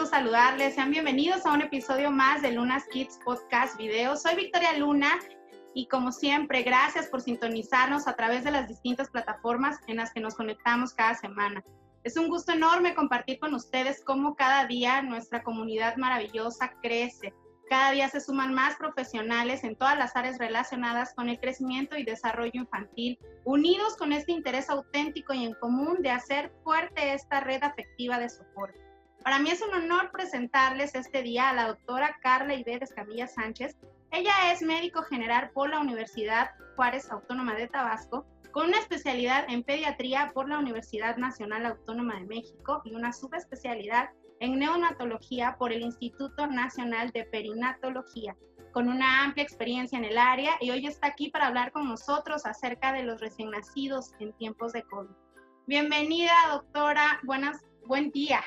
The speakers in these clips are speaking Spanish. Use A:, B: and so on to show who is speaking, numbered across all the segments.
A: gusto saludarles. Sean bienvenidos a un episodio más de Lunas Kids Podcast Video. Soy Victoria Luna y como siempre, gracias por sintonizarnos a través de las distintas plataformas en las que nos conectamos cada semana. Es un gusto enorme compartir con ustedes cómo cada día nuestra comunidad maravillosa crece. Cada día se suman más profesionales en todas las áreas relacionadas con el crecimiento y desarrollo infantil, unidos con este interés auténtico y en común de hacer fuerte esta red afectiva de soporte. Para mí es un honor presentarles este día a la doctora Carla Iber Escamilla Sánchez. Ella es médico general por la Universidad Juárez Autónoma de Tabasco, con una especialidad en pediatría por la Universidad Nacional Autónoma de México y una subespecialidad en neonatología por el Instituto Nacional de Perinatología, con una amplia experiencia en el área y hoy está aquí para hablar con nosotros acerca de los recién nacidos en tiempos de COVID. Bienvenida, doctora. Buenas, buen día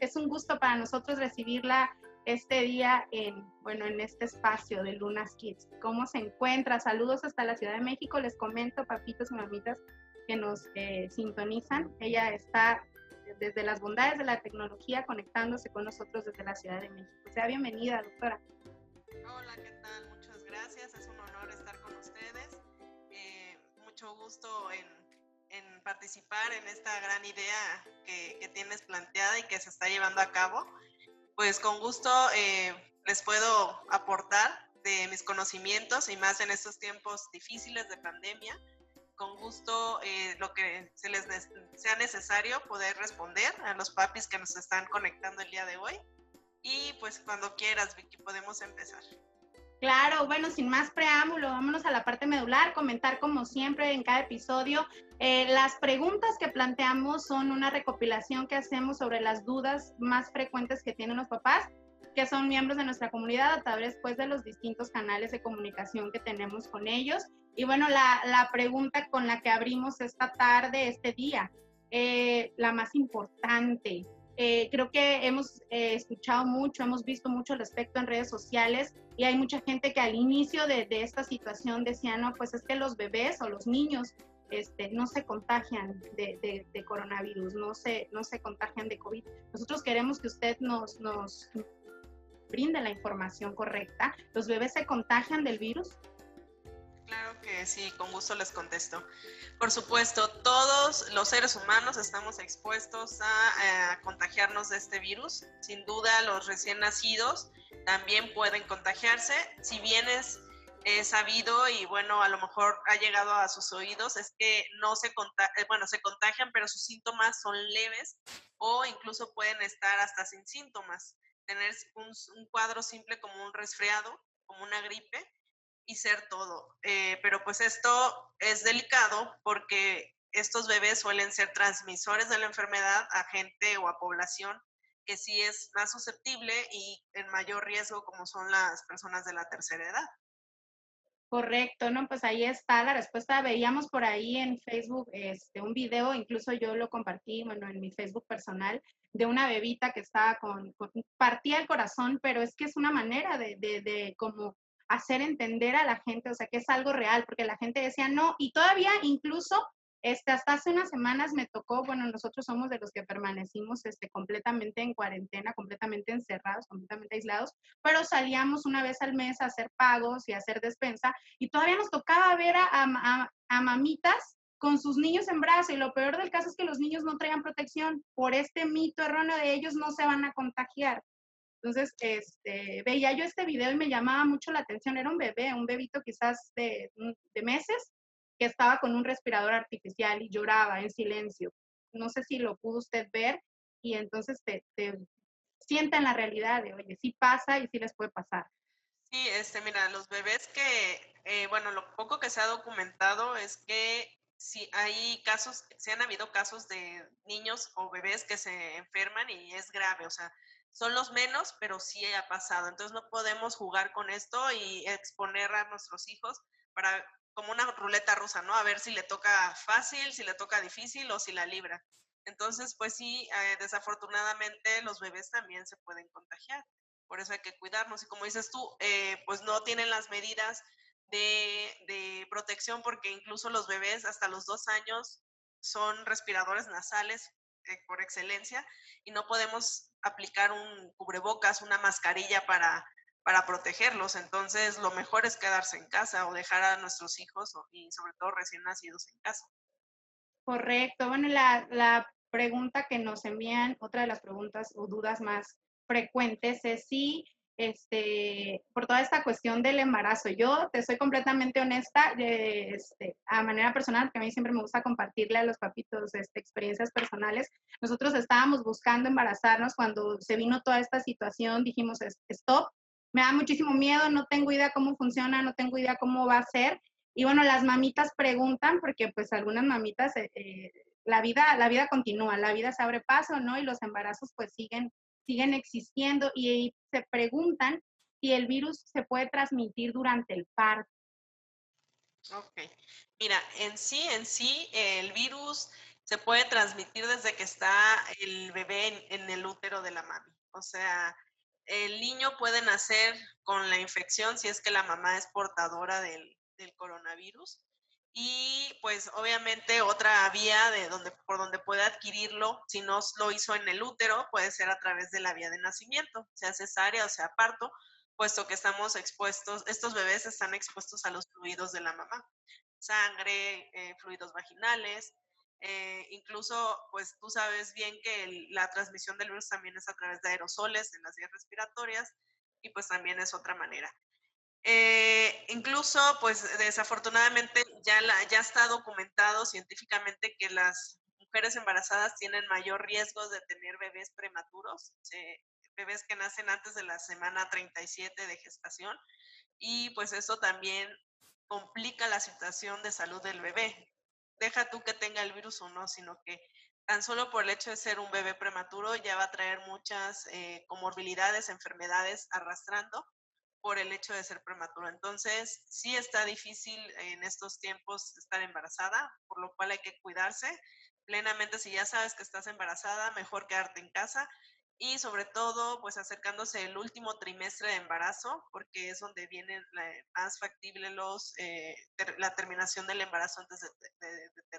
A: es un gusto para nosotros recibirla este día en, bueno, en este espacio de Lunas Kids. ¿Cómo se encuentra? Saludos hasta la Ciudad de México. Les comento, papitos y mamitas, que nos eh, sintonizan. Ella está desde las bondades de la tecnología conectándose con nosotros desde la Ciudad de México. Sea bienvenida, doctora.
B: Hola, ¿qué tal? Muchas gracias. Es un honor estar con ustedes. Eh, mucho gusto en en participar en esta gran idea que, tienes planteada y que se está llevando a cabo, pues con gusto eh, les puedo aportar de mis conocimientos y más en estos tiempos difíciles de pandemia. Con gusto eh, lo que sea necesario poder responder a los papis que nos están conectando el día de hoy. Y pues cuando quieras, Vicky, podemos empezar.
A: Claro, bueno, sin más preámbulo, vámonos a la parte medular, comentar como siempre en cada episodio. Eh, las preguntas que planteamos son una recopilación que hacemos sobre las dudas más frecuentes que tienen los papás, que son miembros de nuestra comunidad a través pues, de los distintos canales de comunicación que tenemos con ellos. Y bueno, la, pregunta con la que abrimos esta tarde, este día, eh, la más importante, eh, creo que hemos eh, escuchado mucho, hemos visto mucho al respecto en redes sociales y hay mucha gente que al inicio de, esta situación decía, no, pues es que los bebés o los niños este, no se contagian de, coronavirus, no se, no se contagian de COVID. Nosotros queremos que usted nos, nos brinde la información correcta. ¿Los bebés se contagian del virus?
B: Claro que sí, con gusto les contesto. Por supuesto, todos los seres humanos estamos expuestos a, contagiarnos de este virus. Sin duda, los recién nacidos también pueden contagiarse. Si bien es sabido y bueno, a lo mejor ha llegado a sus oídos, es que no se, eh, bueno, se contagian, pero sus síntomas son leves o incluso pueden estar hasta sin síntomas. Tener un cuadro simple como un resfriado, como una gripe, y ser todo. Eh, pero pues esto es delicado porque estos bebés suelen ser transmisores de la enfermedad a gente o a población que sí es más susceptible y en mayor riesgo como son las personas de la tercera edad.
A: Correcto, ¿no? Pues ahí está la respuesta. Veíamos por ahí en Facebook este, un video, incluso yo lo compartí, bueno, en mi Facebook personal, de una bebita que estaba con, partía el corazón, pero es que es una manera de, de, de como hacer entender a la gente, o sea, que es algo real, porque la gente decía no, y todavía incluso este, hasta hace unas semanas me tocó, bueno, nosotros somos de los que permanecimos este, completamente en cuarentena, completamente encerrados, completamente aislados, pero salíamos una vez al mes a hacer pagos y a hacer despensa, y todavía nos tocaba ver a, a, a mamitas con sus niños en brazos, y lo peor del caso es que los niños no traían protección, por este mito erróneo de ellos no se van a contagiar. Entonces, este, veía yo este video y me llamaba mucho la atención. Era un bebé, un bebito quizás de, de meses, que estaba con un respirador artificial y lloraba en silencio. No sé si lo pudo usted ver y entonces te, te sienta en la realidad de, oye, sí pasa y sí les puede pasar.
B: Sí, este, mira, los bebés que, eh, bueno, lo poco que se ha documentado es que si hay casos, se han habido casos de niños o bebés que se enferman y es grave, o sea, son los menos, pero sí ha pasado. Entonces no podemos jugar con esto y exponer a nuestros hijos para como una ruleta rusa, ¿no? A ver si le toca fácil, si le toca difícil o si la libra. Entonces, pues sí, eh, desafortunadamente los bebés también se pueden contagiar. Por eso hay que cuidarnos. Y como dices tú, eh, pues no tienen las medidas de, de protección porque incluso los bebés hasta los dos años son respiradores nasales eh, por excelencia y no podemos aplicar un cubrebocas, una mascarilla para, para protegerlos. Entonces, lo mejor es quedarse en casa o dejar a nuestros hijos y sobre todo recién nacidos en casa.
A: Correcto. Bueno, la, la pregunta que nos envían, otra de las preguntas o dudas más frecuentes es si este, por toda esta cuestión del embarazo. Yo te soy completamente honesta, este, a manera personal, porque a mí siempre me gusta compartirle a los papitos este, experiencias personales. Nosotros estábamos buscando embarazarnos cuando se vino toda esta situación, dijimos, stop, me da muchísimo miedo, no tengo idea cómo funciona, no tengo idea cómo va a ser. Y bueno, las mamitas preguntan, porque pues algunas mamitas, eh, eh, la, vida, la vida continúa, la vida se abre paso, ¿no? Y los embarazos pues siguen siguen existiendo y se preguntan si el virus se puede transmitir durante el parto.
B: Ok, mira, en sí, en sí, el virus se puede transmitir desde que está el bebé en, el útero de la mami. O sea, el niño puede nacer con la infección si es que la mamá es portadora del, del coronavirus y pues obviamente otra vía de donde, por donde puede adquirirlo, si no lo hizo en el útero, puede ser a través de la vía de nacimiento, sea cesárea o sea parto, puesto que estamos expuestos, estos bebés están expuestos a los fluidos de la mamá, sangre, eh, fluidos vaginales, eh, incluso pues tú sabes bien que la transmisión del virus también es a través de aerosoles en las vías respiratorias y pues también es otra manera. Eh, incluso, pues desafortunadamente ya, está documentado científicamente que las mujeres embarazadas tienen mayor riesgo de tener bebés prematuros, bebés que nacen antes de la semana 37 de gestación, y pues eso también complica la situación de salud del bebé. Deja tú que tenga el virus o no, sino que tan solo por el hecho de ser un bebé prematuro ya va a traer muchas eh, comorbilidades, enfermedades arrastrando por el hecho de ser prematuro. Entonces, sí está difícil en estos tiempos estar embarazada, por lo cual hay que cuidarse plenamente. Si ya sabes que estás embarazada, mejor quedarte en casa y sobre todo, pues acercándose el último trimestre de embarazo, porque es donde viene más factible los, eh, la terminación del embarazo antes de, de,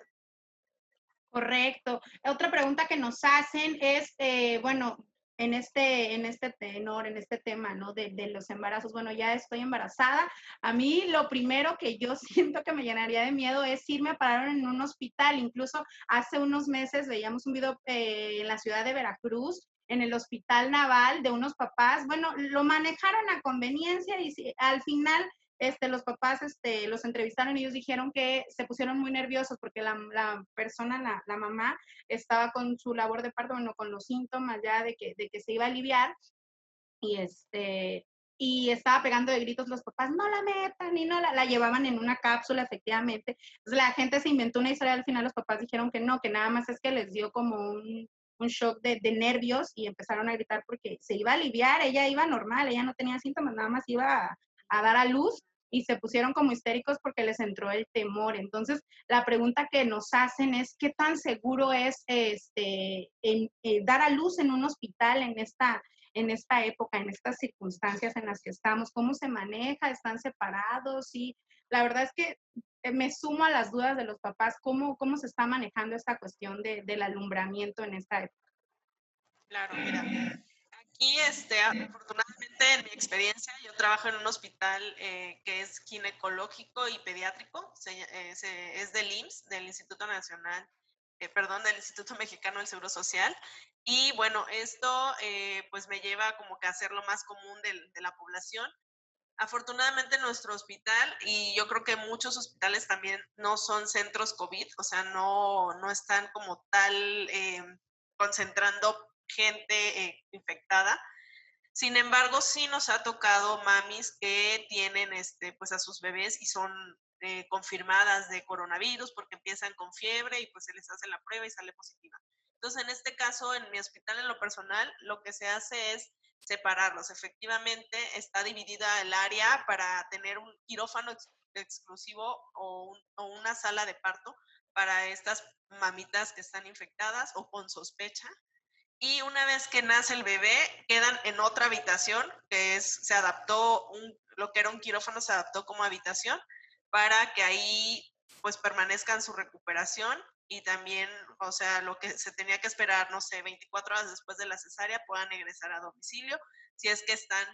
A: Correcto. Otra pregunta que nos hacen es, eh, bueno, en este, en este tenor, en este tema, ¿no? De, de, los embarazos. Bueno, ya estoy embarazada. A mí lo primero que yo siento que me llenaría de miedo es irme a parar en un hospital. Incluso hace unos meses veíamos un video eh, en la ciudad de Veracruz, en el hospital naval de unos papás. Bueno, lo manejaron a conveniencia y al final este, los papás este, los entrevistaron y ellos dijeron que se pusieron muy nerviosos porque la, la persona, la, la, mamá, estaba con su labor de parto, bueno, con los síntomas ya de que, de que se iba a aliviar y este y estaba pegando de gritos los papás, no la metan, y no la, la llevaban en una cápsula, efectivamente. Entonces la gente se inventó una historia, al final los papás dijeron que no, que nada más es que les dio como un, un shock de, de, nervios y empezaron a gritar porque se iba a aliviar, ella iba normal, ella no tenía síntomas, nada más iba a dar a luz y se pusieron como histéricos porque les entró el temor. Entonces, la pregunta que nos hacen es, ¿qué tan seguro es este, en, eh, dar a luz en un hospital en esta, en esta época, en estas circunstancias en las que estamos? ¿Cómo se maneja? ¿Están separados? Y la verdad es que eh, me sumo a las dudas de los papás, ¿cómo, cómo se está manejando esta cuestión de, del alumbramiento en esta época?
B: Claro, mira, aquí este, afortunadamente en mi experiencia yo trabajo en un hospital eh, que es ginecológico y pediátrico, eh, es del IMSS, del Instituto Nacional, eh, perdón, del Instituto Mexicano del Seguro Social. Y bueno, esto pues me lleva como que a hacer lo más común de, de la población. Afortunadamente nuestro hospital y yo creo que muchos hospitales también no son centros COVID, o sea, no, no están como tal concentrando gente infectada, sin embargo, sí nos ha tocado mamis que tienen este, pues a sus bebés y son eh, confirmadas de coronavirus porque empiezan con fiebre y pues se les hace la prueba y sale positiva. Entonces, en este caso, en mi hospital, en lo personal, lo que se hace es separarlos. Efectivamente, está dividida el área para tener un quirófano exclusivo o, o una sala de parto para estas mamitas que están infectadas o con sospecha y una vez que nace el bebé, quedan en otra habitación, que es, se adaptó, lo que era un quirófano se adaptó como habitación, para que ahí pues permanezcan su recuperación y también, o sea, lo que se tenía que esperar, no sé, 24 horas después de la cesárea puedan egresar a domicilio si es que están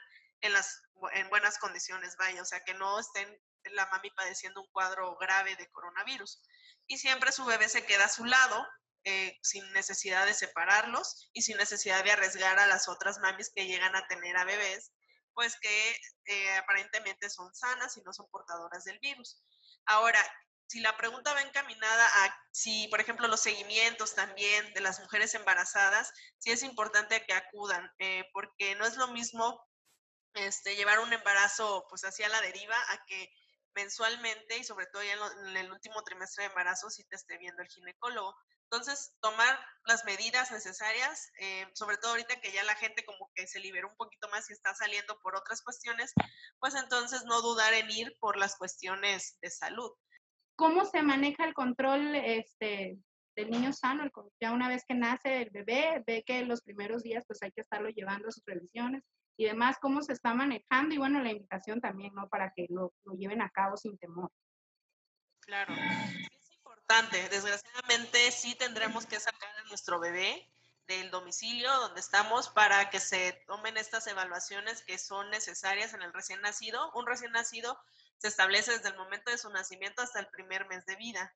B: en, las, en buenas condiciones, vaya, o sea, que no estén la mami padeciendo un cuadro grave de coronavirus. Y siempre su bebé se queda a su lado, eh, sin necesidad de separarlos y sin necesidad de arriesgar a las otras mamis que llegan a tener a bebés, pues que eh, aparentemente son sanas y no son portadoras del virus. Ahora, si la pregunta va encaminada a si, por ejemplo, los seguimientos también de las mujeres embarazadas, sí es importante que acudan, eh, porque no es lo mismo este, llevar un embarazo pues hacia la deriva a que mensualmente y sobre todo ya en, el último trimestre de embarazo sí te esté viendo el ginecólogo. Entonces, tomar las medidas necesarias, eh, sobre todo ahorita que ya la gente como que se liberó un poquito más y está saliendo por otras cuestiones, pues entonces no dudar en ir por las cuestiones de salud.
A: ¿Cómo se maneja el control este, del niño sano? ya una vez que nace el bebé, ve que los primeros días pues hay que estarlo llevando a sus revisiones y demás, cómo se está manejando y bueno, la invitación también, ¿no? Para que lo, lo lleven a cabo sin temor.
B: Claro, es importante. Desgraciadamente sí tendremos que sacar a nuestro bebé del domicilio donde estamos para que se tomen estas evaluaciones que son necesarias en el recién nacido. Un recién nacido se establece desde el momento de su nacimiento hasta el primer mes de vida.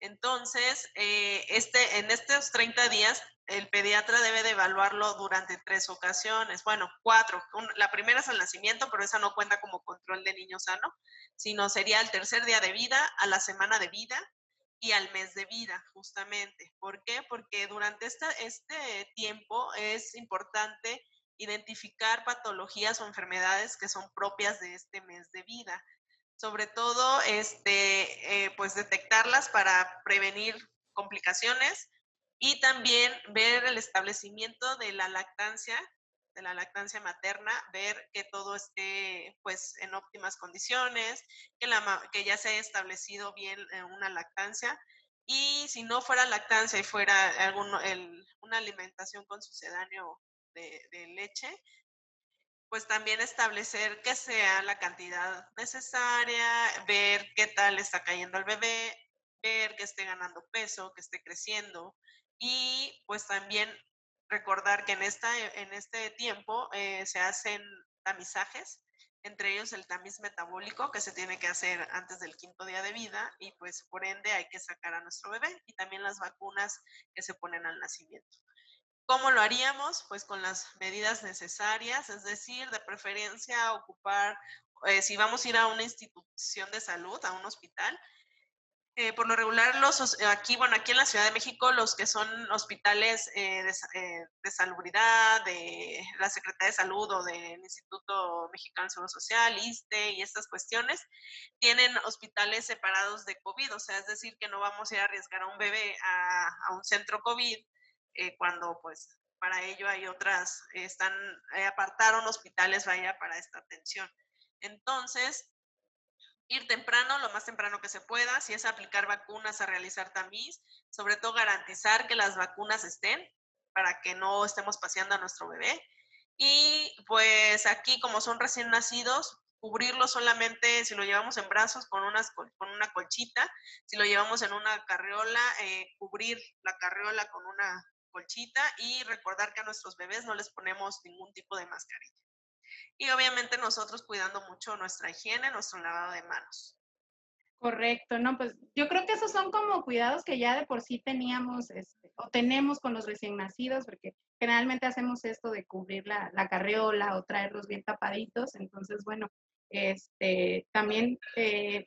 B: Entonces, eh, este, en estos 30 días, el pediatra debe de evaluarlo durante tres ocasiones, bueno, cuatro. la primera es al nacimiento, pero esa no cuenta como control de niño sano, sino sería el tercer día de vida, a la semana de vida y al mes de vida, justamente. ¿Por qué? Porque durante este tiempo es importante identificar patologías o enfermedades que son propias de este mes de vida sobre todo este, eh, pues detectarlas para prevenir complicaciones y también ver el establecimiento de la lactancia, de la lactancia materna, ver que todo esté pues en óptimas condiciones, que, la, que ya se haya establecido bien eh, una lactancia. Y si no fuera lactancia y fuera algún, una alimentación con sucedáneo de, de leche, pues también establecer que sea la cantidad necesaria, ver qué tal está cayendo el bebé, ver que esté ganando peso, que esté creciendo y pues también recordar que en, esta, en este tiempo eh, se hacen tamizajes, entre ellos el tamiz metabólico que se tiene que hacer antes del quinto día de vida y pues por ende hay que sacar a nuestro bebé y también las vacunas que se ponen al nacimiento. ¿Cómo lo haríamos? Pues con las medidas necesarias, es decir, de preferencia ocupar, eh, si vamos a ir a una institución de salud, a un hospital, eh, por lo regular, los, aquí, bueno, aquí en la Ciudad de México, los que son hospitales eh, de, de, salubridad, de la Secretaría de Salud o del Instituto Mexicano de Seguro Social, ISTE y estas cuestiones, tienen hospitales separados de COVID, o sea, es decir, que no vamos a ir a arriesgar a un bebé a, a un centro COVID eh, cuando pues para ello hay otras, están, eh, apartaron hospitales, para esta atención. Entonces, ir temprano, lo más temprano que se pueda, si es aplicar vacunas, a realizar tamiz, sobre todo garantizar que las vacunas estén para que no estemos paseando a nuestro bebé. Y pues aquí, como son recién nacidos, cubrirlo solamente si lo llevamos en brazos con, unas, con una colchita, si lo llevamos en una carriola, eh, cubrir la carriola con una colchita y recordar que a nuestros bebés no les ponemos ningún tipo de mascarilla. Y obviamente nosotros cuidando mucho nuestra higiene, nuestro lavado de manos.
A: Correcto, no, pues yo creo que esos son como cuidados que ya de por sí teníamos este, o tenemos con los recién nacidos, porque generalmente hacemos esto de cubrir la, la carriola o traerlos bien tapaditos. Entonces, bueno, este, también eh,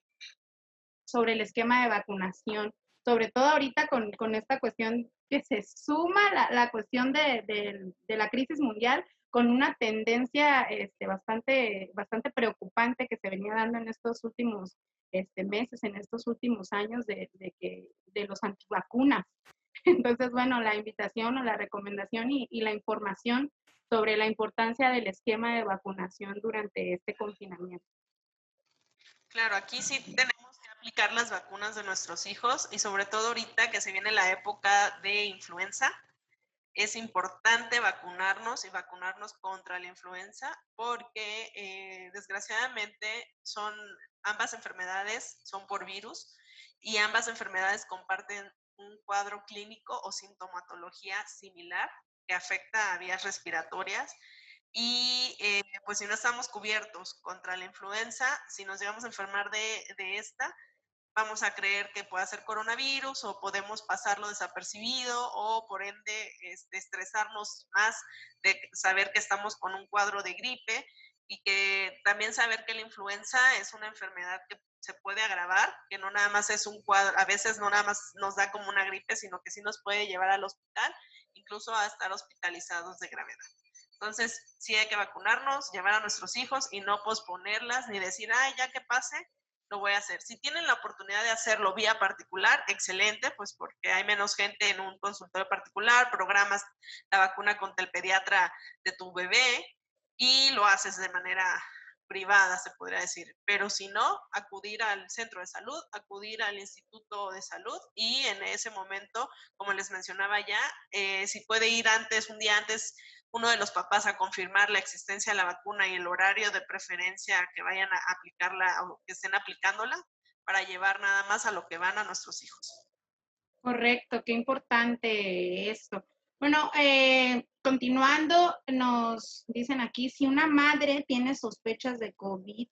A: sobre el esquema de vacunación, sobre todo ahorita con, con esta cuestión que se suma la, cuestión de, la crisis mundial con una tendencia este, bastante, bastante preocupante que se venía dando en estos últimos este, meses, en estos últimos años de, que, de los antivacunas. Entonces, bueno, la invitación o la recomendación y, y la información sobre la importancia del esquema de vacunación durante este confinamiento.
B: Claro, aquí sí tenemos aplicar las vacunas de nuestros hijos y sobre todo ahorita que se viene la época de influenza, es importante vacunarnos y vacunarnos contra la influenza porque eh, desgraciadamente son ambas enfermedades son por virus y ambas enfermedades comparten un cuadro clínico o sintomatología similar que afecta a vías respiratorias. Y eh, pues si no estamos cubiertos contra la influenza, si nos llegamos a enfermar de, de esta, vamos a creer que pueda ser coronavirus o podemos pasarlo desapercibido o por ende este, estresarnos más de saber que estamos con un cuadro de gripe y que también saber que la influenza es una enfermedad que se puede agravar, que no nada más es un cuadro, a veces no nada más nos da como una gripe, sino que sí nos puede llevar al hospital, incluso a estar hospitalizados de gravedad. Entonces, sí hay que vacunarnos, llevar a nuestros hijos y no posponerlas ni decir, ay, ya que pase, lo voy a hacer. Si tienen la oportunidad de hacerlo vía particular, excelente, pues porque hay menos gente en un consultorio particular, programas la vacuna contra el pediatra de tu bebé y lo haces de manera privada, se podría decir. Pero si no, acudir al centro de salud, acudir al instituto de salud y en ese momento, como les mencionaba ya, eh, si puede ir antes, un día antes, uno de los papás a confirmar la existencia de la vacuna y el horario de preferencia que vayan a aplicarla o que estén aplicándola para llevar nada más a lo que van a nuestros hijos.
A: Correcto, qué importante esto. Bueno, eh, continuando, nos dicen aquí, si una madre tiene sospechas de COVID,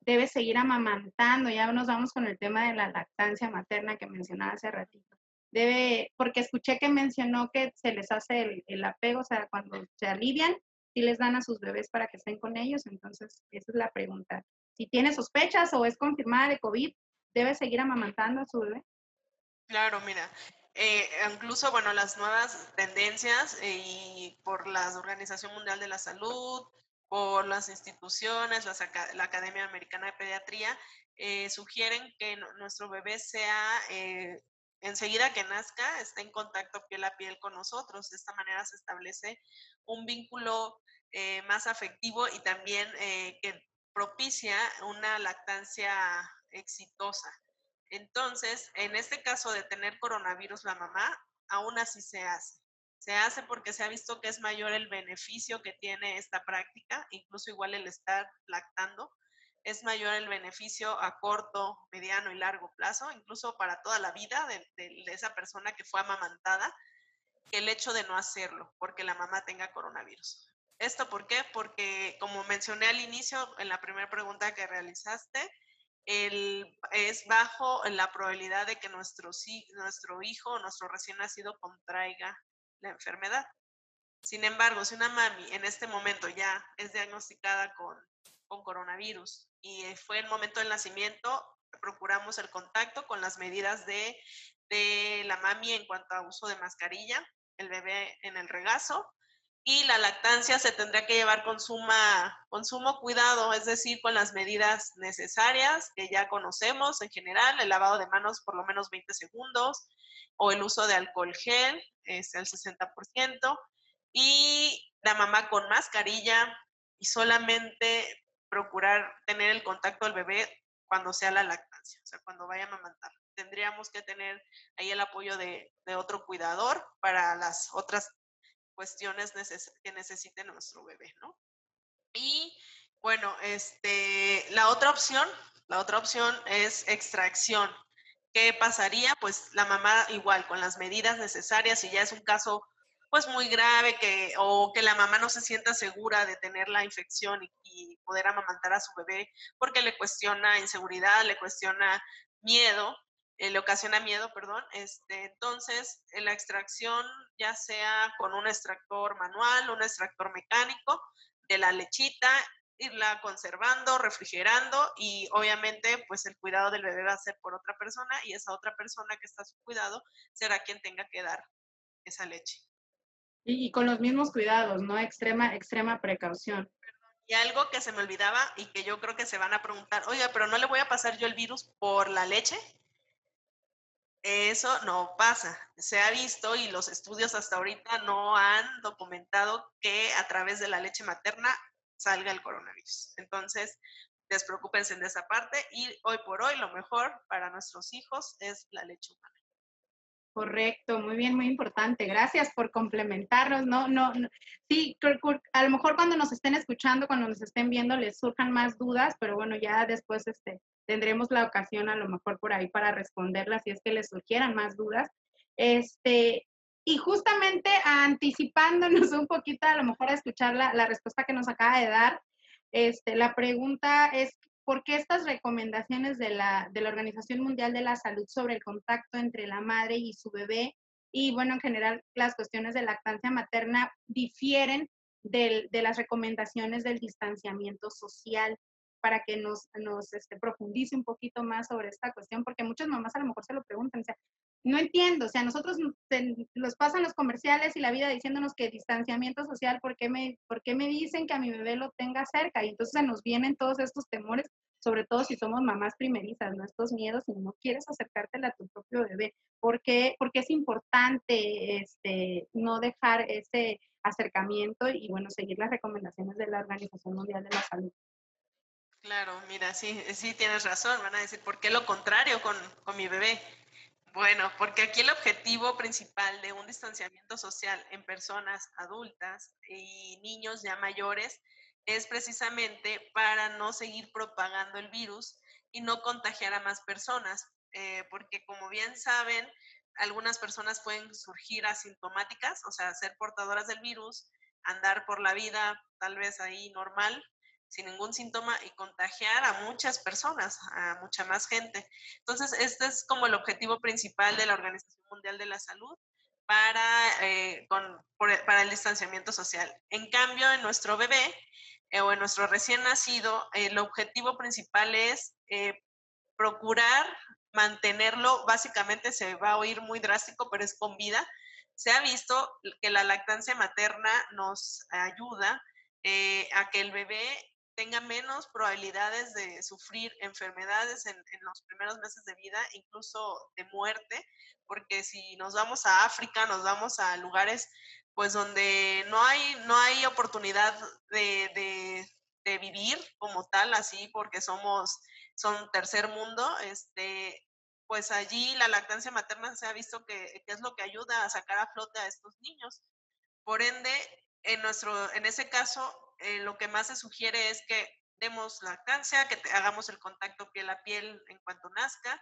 A: debe seguir amamantando. Ya nos vamos con el tema de la lactancia materna que mencionaba hace ratito debe, porque escuché que mencionó que se les hace el, apego, o sea, cuando se alivian, si les dan a sus bebés para que estén con ellos, entonces esa es la pregunta. Si tiene sospechas o es confirmada de COVID, ¿debe seguir amamantando a su bebé?
B: Claro, mira, eh, incluso, bueno, las nuevas tendencias eh, y por la Organización Mundial de la Salud, por las instituciones, la Academia Americana de Pediatría, eh, sugieren que nuestro bebé sea enseguida que nazca, está en contacto piel a piel con nosotros. De esta manera se establece un vínculo eh, más afectivo y también eh, que propicia una lactancia exitosa. Entonces, en este caso de tener coronavirus la mamá, aún así se hace. Se hace porque se ha visto que es mayor el beneficio que tiene esta práctica, incluso igual el estar lactando, es mayor el beneficio a corto, mediano y largo plazo, incluso para toda la vida de, esa persona que fue amamantada, que el hecho de no hacerlo, porque la mamá tenga coronavirus. ¿Esto por qué? Porque, como mencioné al inicio, en la primera pregunta que realizaste, es bajo la probabilidad de que nuestro, nuestro hijo nuestro recién nacido contraiga la enfermedad. Sin embargo, si una mami en este momento ya es diagnosticada con, con coronavirus y eh, fue el momento del nacimiento, procuramos el contacto con las medidas de, de la mami en cuanto a uso de mascarilla, el bebé en el regazo y la lactancia se tendría que llevar con, suma, con sumo cuidado, es decir, con las medidas necesarias que ya conocemos en general, el lavado de manos por lo menos 20 segundos o el uso de alcohol gel es el 60% y la mamá con mascarilla y solamente procurar tener el contacto del bebé cuando sea la lactancia, o sea, cuando vaya a amamantar. Tendríamos que tener ahí el apoyo de, otro cuidador para las otras cuestiones que necesite nuestro bebé, ¿no? Y bueno, este, la otra opción, la otra opción es extracción. ¿Qué pasaría? Pues la mamá igual con las medidas necesarias, si ya es un caso pues muy grave que, o que la mamá no se sienta segura de tener la infección y, poder amamantar a su bebé porque le cuestiona inseguridad, le cuestiona miedo, eh, le ocasiona miedo, perdón. Este, entonces, la extracción, ya sea con un extractor manual, un extractor mecánico de la lechita, irla conservando, refrigerando y obviamente pues el cuidado del bebé va a ser por otra persona y esa otra persona que está a su cuidado será quien tenga que dar esa leche.
A: Y, con los mismos cuidados, ¿no? Extrema, extrema precaución.
B: Y algo que se me olvidaba y que yo creo que se van a preguntar, oiga, pero no le voy a pasar yo el virus por la leche. Eso no pasa. Se ha visto y los estudios hasta ahorita no han documentado que a través de la leche materna salga el coronavirus. Entonces, despreocúpense de esa parte y hoy por hoy lo mejor para nuestros hijos es la leche humana.
A: Correcto, muy bien, muy importante. Gracias por complementarnos. No, no, sí, a lo mejor cuando nos estén escuchando, cuando nos estén viendo, les surjan más dudas, pero bueno, ya después este, tendremos la ocasión a lo mejor por ahí para responderlas si es que les surgieran más dudas. Este, y justamente anticipándonos un poquito a lo mejor a escuchar la, la respuesta que nos acaba de dar, este, la pregunta es, ¿por qué estas recomendaciones de la, de la Organización Mundial de la Salud sobre el contacto entre la madre y su bebé y, bueno, en general las cuestiones de lactancia materna difieren de las recomendaciones del distanciamiento social? para que nos, nos este, profundice un poquito más sobre esta cuestión, porque muchas mamás a lo mejor se lo preguntan, o sea, no entiendo, o sea, nosotros los pasan los comerciales y la vida diciéndonos que distanciamiento social, ¿por qué, me, ¿por qué me dicen que a mi bebé lo tenga cerca? Y entonces se nos vienen todos estos temores, sobre todo si somos mamás primerizas, ¿no? Estos miedos y no quieres acercártela a tu propio bebé. ¿Por qué? Porque es importante este, no dejar ese acercamiento y, bueno, seguir las recomendaciones de la Organización Mundial de la Salud.
B: Claro, mira, sí, sí tienes razón. Van a decir, ¿por qué lo contrario con, con mi bebé? Bueno, porque aquí el objetivo principal de un distanciamiento social en personas adultas y niños ya mayores es precisamente para no seguir propagando el virus y no contagiar a más personas, eh, porque como bien saben, algunas personas pueden surgir asintomáticas, o sea, ser portadoras del virus, andar por la vida tal vez ahí normal, sin ningún síntoma y contagiar a muchas personas, a mucha más gente. Entonces, este es como el objetivo principal de la Organización Mundial de la Salud para, eh, para el distanciamiento social. En cambio, en nuestro bebé eh, o en nuestro recién nacido, el objetivo principal es eh, procurar mantenerlo, básicamente se va a oír muy drástico, pero es con vida. Se ha visto que la lactancia materna nos ayuda a que el bebé tenga menos probabilidades de sufrir enfermedades en, los primeros meses de vida, incluso de muerte, porque si nos vamos a África, nos vamos a lugares pues donde no hay, no hay oportunidad de, vivir como tal, así porque somos, son tercer mundo, este, pues allí la lactancia materna se ha visto que, que es lo que ayuda a sacar a flote a estos niños. Por ende, en, nuestro, en ese caso, eh, lo que más se sugiere es que demos lactancia, que hagamos el contacto piel a piel en cuanto nazca.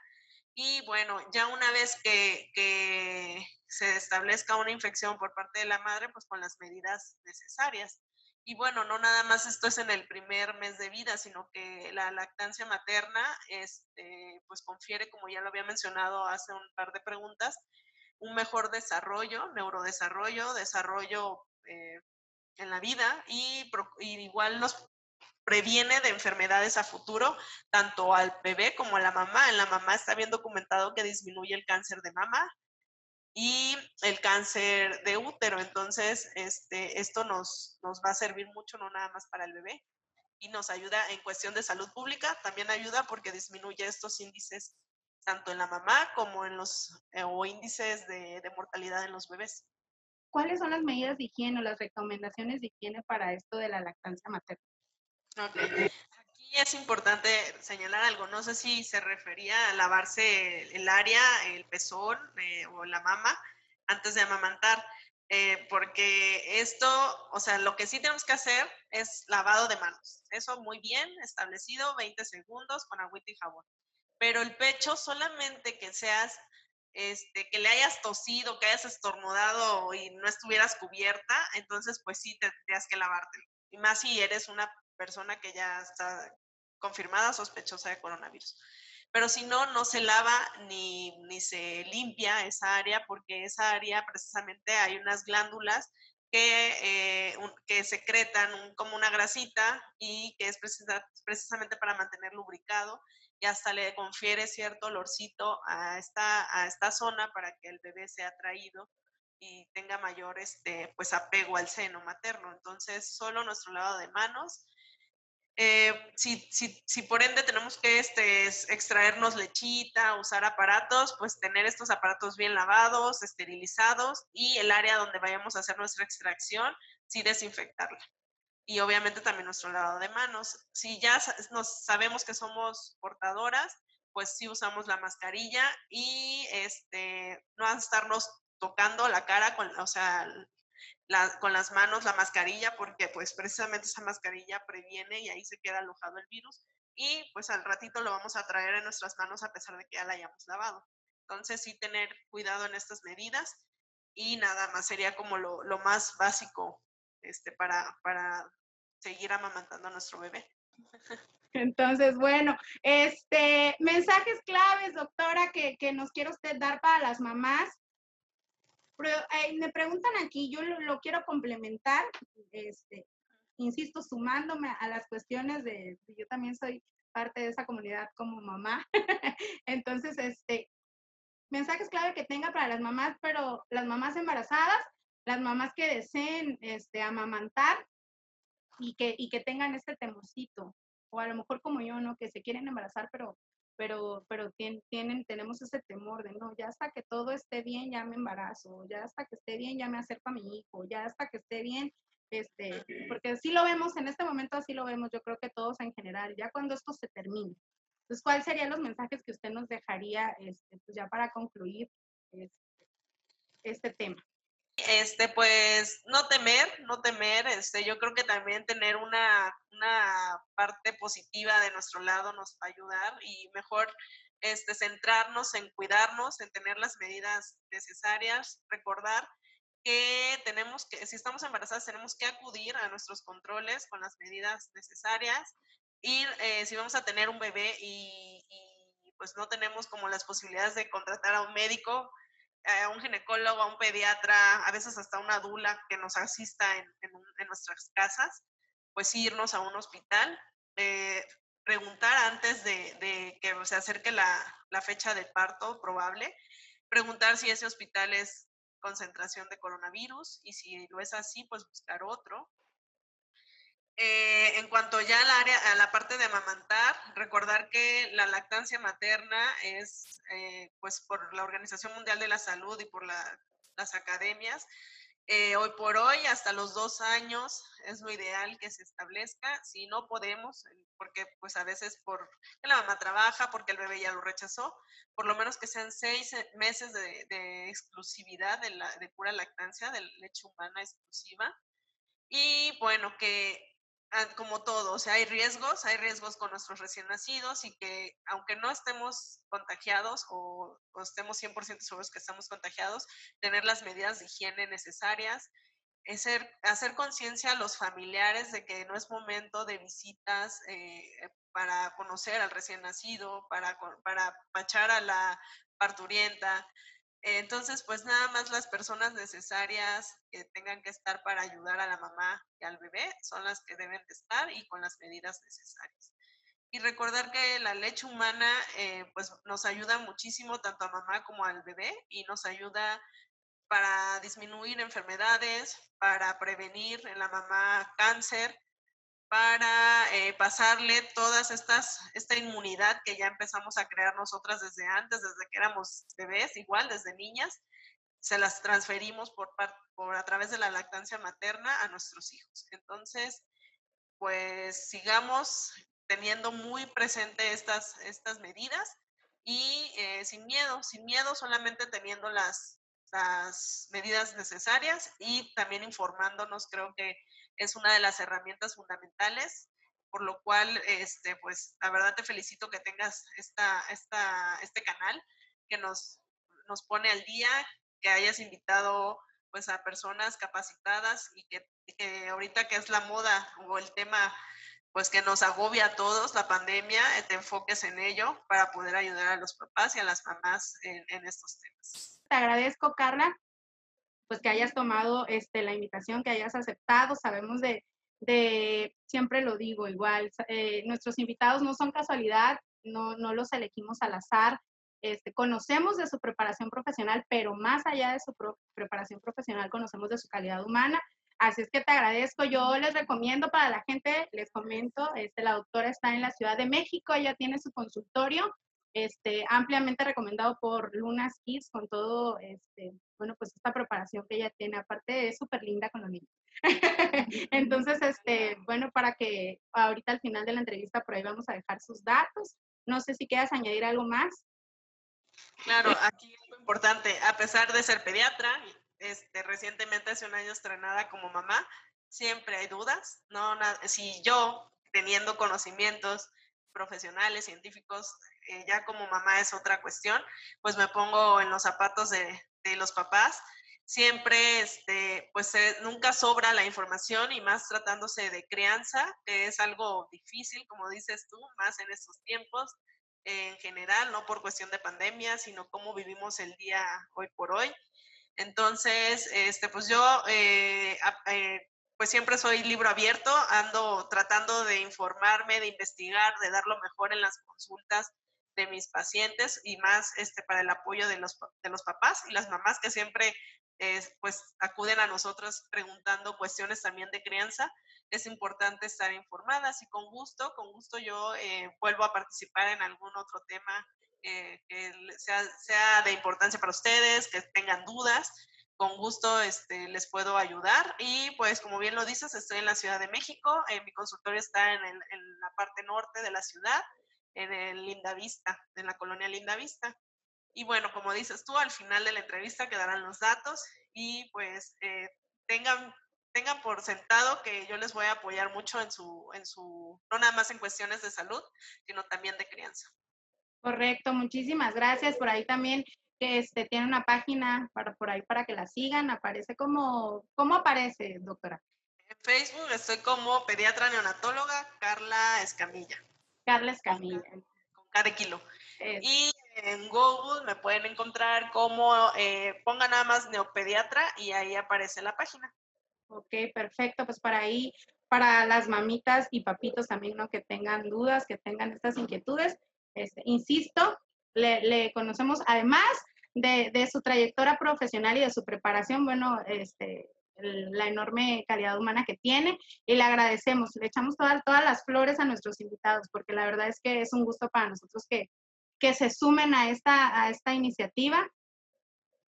B: Y bueno, ya una vez que, que, se establezca una infección por parte de la madre, pues con las medidas necesarias. Y bueno, no nada más esto es en el primer mes de vida, sino que la lactancia materna, este, pues confiere, como ya lo había mencionado hace un par de preguntas, un mejor desarrollo, neurodesarrollo, desarrollo eh, en la vida y, igual nos previene de enfermedades a futuro, tanto al bebé como a la mamá. En la mamá está bien documentado que disminuye el cáncer de mama y el cáncer de útero. Entonces, este, esto nos, nos va a servir mucho, no nada más para el bebé, y nos ayuda en cuestión de salud pública, también ayuda porque disminuye estos índices tanto en la mamá como en los eh, o índices de mortalidad en los bebés.
A: ¿Cuáles son las medidas de higiene o las recomendaciones de higiene para esto de la lactancia materna?
B: Okay. Aquí es importante señalar algo. No sé si se refería a lavarse el, área, el pezón eh, o la mama antes de amamantar. Eh, porque esto, o sea, lo que sí tenemos que hacer es lavado de manos. Eso muy bien, establecido, 20 segundos con agüita y jabón. Pero el pecho solamente que seas este, que le hayas tosido, que hayas estornudado y no estuvieras cubierta, entonces pues sí tendrías que lavártelo. Y más si eres una persona que ya está confirmada sospechosa de coronavirus. Pero si no, no se lava ni, ni se limpia esa área porque esa área precisamente hay unas glándulas que, eh, que secretan como una grasita y que es precisamente para mantener lubricado y hasta le confiere cierto olorcito a esta, a esta zona para que el bebé sea atraído y tenga mayor este, pues, apego al seno materno. Entonces, solo nuestro lavado de manos. Eh, si, si, si, por ende tenemos que este, extraernos lechita, usar aparatos, pues tener estos aparatos bien lavados, esterilizados y el área donde vayamos a hacer nuestra extracción, sí desinfectarla y obviamente también nuestro lavado de manos. Si ya nos sabemos que somos portadoras, pues sí usamos la mascarilla y este, no estarnos tocando la cara con, o sea, con las manos la mascarilla, porque pues precisamente esa mascarilla previene y ahí se queda alojado el virus. y pues al ratito lo vamos a traer en nuestras manos a pesar de que ya la hayamos lavado. Entonces sí tener cuidado en estas medidas y nada más sería como lo, lo más básico este, para, para seguir amamantando a nuestro bebé.
A: Entonces, bueno, este, mensajes claves, doctora, que, que nos quiere usted dar para las mamás. Eh, me preguntan aquí, yo lo, quiero complementar, este, insisto, sumándome a las cuestiones de, yo también soy parte de esa comunidad como mamá. Entonces, este, mensajes clave que tenga para las mamás, pero las mamás embarazadas, las mamás que deseen este, amamantar y que, y que tengan este temorcito o a lo mejor como yo, ¿no? Que se quieren embarazar, pero, pero, pero tienen, tenemos ese temor de, no, ya hasta que todo esté bien, ya me embarazo, ya hasta que esté bien, ya me acerco a mi hijo, ya hasta que esté bien, este, porque así lo vemos, en este momento así lo vemos, yo creo que todos en general, ya cuando esto se termine. Entonces, ¿cuáles serían los mensajes que usted nos dejaría, este, pues ya para concluir este, este tema?
B: Este, pues no temer, no temer, este, yo creo que también tener una, una parte positiva de nuestro lado nos va a ayudar y mejor este, centrarnos en cuidarnos, en tener las medidas necesarias, recordar que tenemos que, si estamos embarazadas, tenemos que acudir a nuestros controles con las medidas necesarias. Y eh, si vamos a tener un bebé y, y, pues no tenemos como las posibilidades de contratar a un médico, a un ginecólogo, a un pediatra, a veces hasta una dula que nos asista en, en, nuestras casas, pues irnos a un hospital, eh, preguntar antes de, de, que se acerque la, la fecha de parto probable, preguntar si ese hospital es concentración de coronavirus y si lo es así, pues buscar otro. Eh, en cuanto ya al área, a la parte de amamantar, recordar que la lactancia materna es, eh, pues por la Organización Mundial de la Salud y por las academias, eh, hoy por hoy, hasta los dos años, es lo ideal que se establezca. Si no podemos, porque pues a veces porque la mamá trabaja, porque el bebé ya lo rechazó, por lo menos que sean seis meses de, de exclusividad de, la, de pura lactancia, de leche humana exclusiva. Y bueno, que como todo, o sea, hay riesgos, hay riesgos con nuestros recién nacidos y que aunque no estemos contagiados o, estemos 100% seguros que estamos contagiados, tener las medidas de higiene necesarias, hacer, hacer conciencia a los familiares de que no es momento de visitas eh, para conocer al recién nacido, para, para pachar a la parturienta, entonces, pues nada más las personas necesarias que tengan que estar para ayudar a la mamá y al bebé son las que deben de estar y con las medidas necesarias. Y recordar que la leche humana eh, pues nos ayuda muchísimo tanto a mamá como al bebé y nos ayuda para disminuir enfermedades, para prevenir en la mamá cáncer, para eh, pasarle todas estas, esta inmunidad que ya empezamos a crear nosotras desde antes, desde que éramos bebés, igual desde niñas, se las transferimos por, por a través de la lactancia materna a nuestros hijos. Entonces, pues sigamos teniendo muy presente estas, estas medidas y eh, sin miedo, sin miedo, solamente teniendo las, las medidas necesarias y también informándonos, creo que es una de las herramientas fundamentales, por lo cual, este, pues, la verdad te felicito que tengas esta, esta, este canal que nos, nos pone al día, que hayas invitado pues a personas capacitadas y que, que, ahorita que es la moda o el tema pues que nos agobia a todos, la pandemia, eh, te enfoques en ello para poder ayudar a los papás y a las mamás en, en estos temas.
A: Te agradezco, Carla pues que hayas tomado este, la invitación, que hayas aceptado. Sabemos de, de siempre lo digo igual, eh, nuestros invitados no son casualidad, no, no los elegimos al azar. Este, conocemos de su preparación profesional, pero más allá de su preparación profesional, conocemos de su calidad humana. Así es que te agradezco. Yo les recomiendo para la gente, les comento, este, la doctora está en la Ciudad de México, ella tiene su consultorio este, ampliamente recomendado por Lunas Kids con todo, este, bueno, pues esta preparación que ella tiene, aparte es súper linda con los niños. Entonces, este, bueno, para que ahorita al final de la entrevista por ahí vamos a dejar sus datos. No sé si quieras añadir algo más.
B: Claro, aquí es lo importante, a pesar de ser pediatra, este, recientemente hace un año estrenada como mamá, siempre hay dudas, no, si yo teniendo conocimientos profesionales, científicos, eh, ya como mamá es otra cuestión, pues me pongo en los zapatos de, los papás. Siempre, este, pues nunca sobra la información y más tratándose de crianza, que es algo difícil, como dices tú, más en estos tiempos en general, no por cuestión de pandemia, sino cómo vivimos el día hoy por hoy. Entonces, este, pues yo eh, eh, pues siempre soy libro abierto, ando tratando de informarme, de investigar, de dar lo mejor en las consultas de mis pacientes y más este, para el apoyo de los, de los papás y las mamás que siempre pues acuden a nosotros preguntando cuestiones también de crianza. Es importante estar informadas y con gusto, con gusto yo eh, vuelvo a participar en algún otro tema eh, que sea, de importancia para ustedes, que tengan dudas con gusto este, les puedo ayudar. Y pues como bien lo dices, estoy en la Ciudad de México, eh, mi consultorio está en, la parte norte de la ciudad, en el Linda Vista, en la colonia Linda Vista. Y bueno, como dices tú, al final de la entrevista quedarán los datos y pues eh, tengan, tengan por sentado que yo les voy a apoyar mucho en su, en su, no nada más en cuestiones de salud, sino también de crianza.
A: Correcto, muchísimas gracias. Por ahí también que este, tiene una página para por ahí para que la sigan. Aparece como, ¿cómo aparece, doctora?
B: En Facebook estoy como pediatra neonatóloga Carla Escamilla.
A: Carla Escamilla.
B: Con cada kilo. Y en Google me pueden encontrar como, eh, ponga nada más neopediatra y ahí aparece la página.
A: Ok, perfecto. Pues para ahí, para las mamitas y papitos también, ¿no? Que tengan dudas, que tengan estas inquietudes. Este, insisto, le, le, conocemos además de, su trayectoria profesional y de su preparación, bueno, este, la enorme calidad humana que tiene y le agradecemos, le echamos todas, todas las flores a nuestros invitados porque la verdad es que es un gusto para nosotros que, que se sumen a esta, a esta iniciativa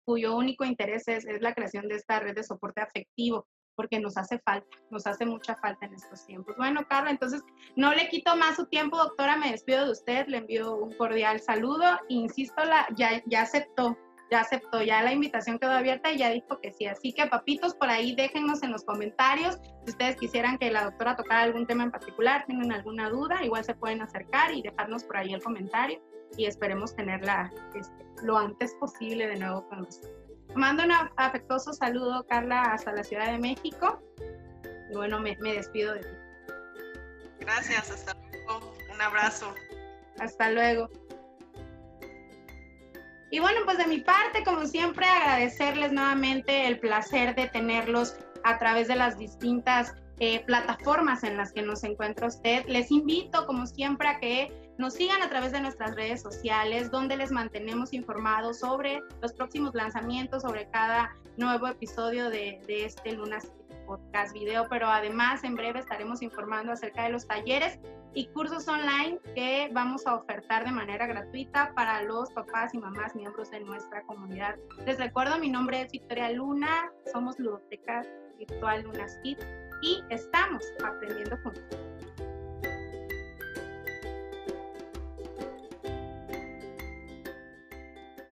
A: cuyo único interés es, es la creación de esta red de soporte afectivo porque nos hace falta, nos hace mucha falta en estos tiempos. Bueno, Carla, entonces no le quito más su tiempo, doctora, me despido de usted, le envío un cordial saludo, insisto, la, ya, ya aceptó, ya aceptó, ya la invitación quedó abierta y ya dijo que sí. Así que papitos, por ahí déjennos en los comentarios si ustedes quisieran que la doctora tocara algún tema en particular, tienen alguna duda, igual se pueden acercar y dejarnos por ahí el comentario y esperemos tenerla este, lo antes posible de nuevo con nosotros. Mando un afectuoso saludo, Carla, hasta la Ciudad de México. Y bueno, me, me despido de ti.
B: Gracias, hasta luego. Un abrazo.
A: Hasta luego. Y bueno, pues de mi parte, como siempre, agradecerles nuevamente el placer de tenerlos a través de las distintas eh, plataformas en las que nos encuentra usted. Les invito, como siempre, a que nos sigan a través de nuestras redes sociales, donde les mantenemos informados sobre los próximos lanzamientos, sobre cada nuevo episodio de, de este Lunas Podcast Video, pero además en breve estaremos informando acerca de los talleres y cursos online que vamos a ofertar de manera gratuita para los papás y mamás miembros de nuestra comunidad. Les recuerdo, mi nombre es Victoria Luna, somos Ludoteca Virtual Lunas Kids y estamos aprendiendo juntos.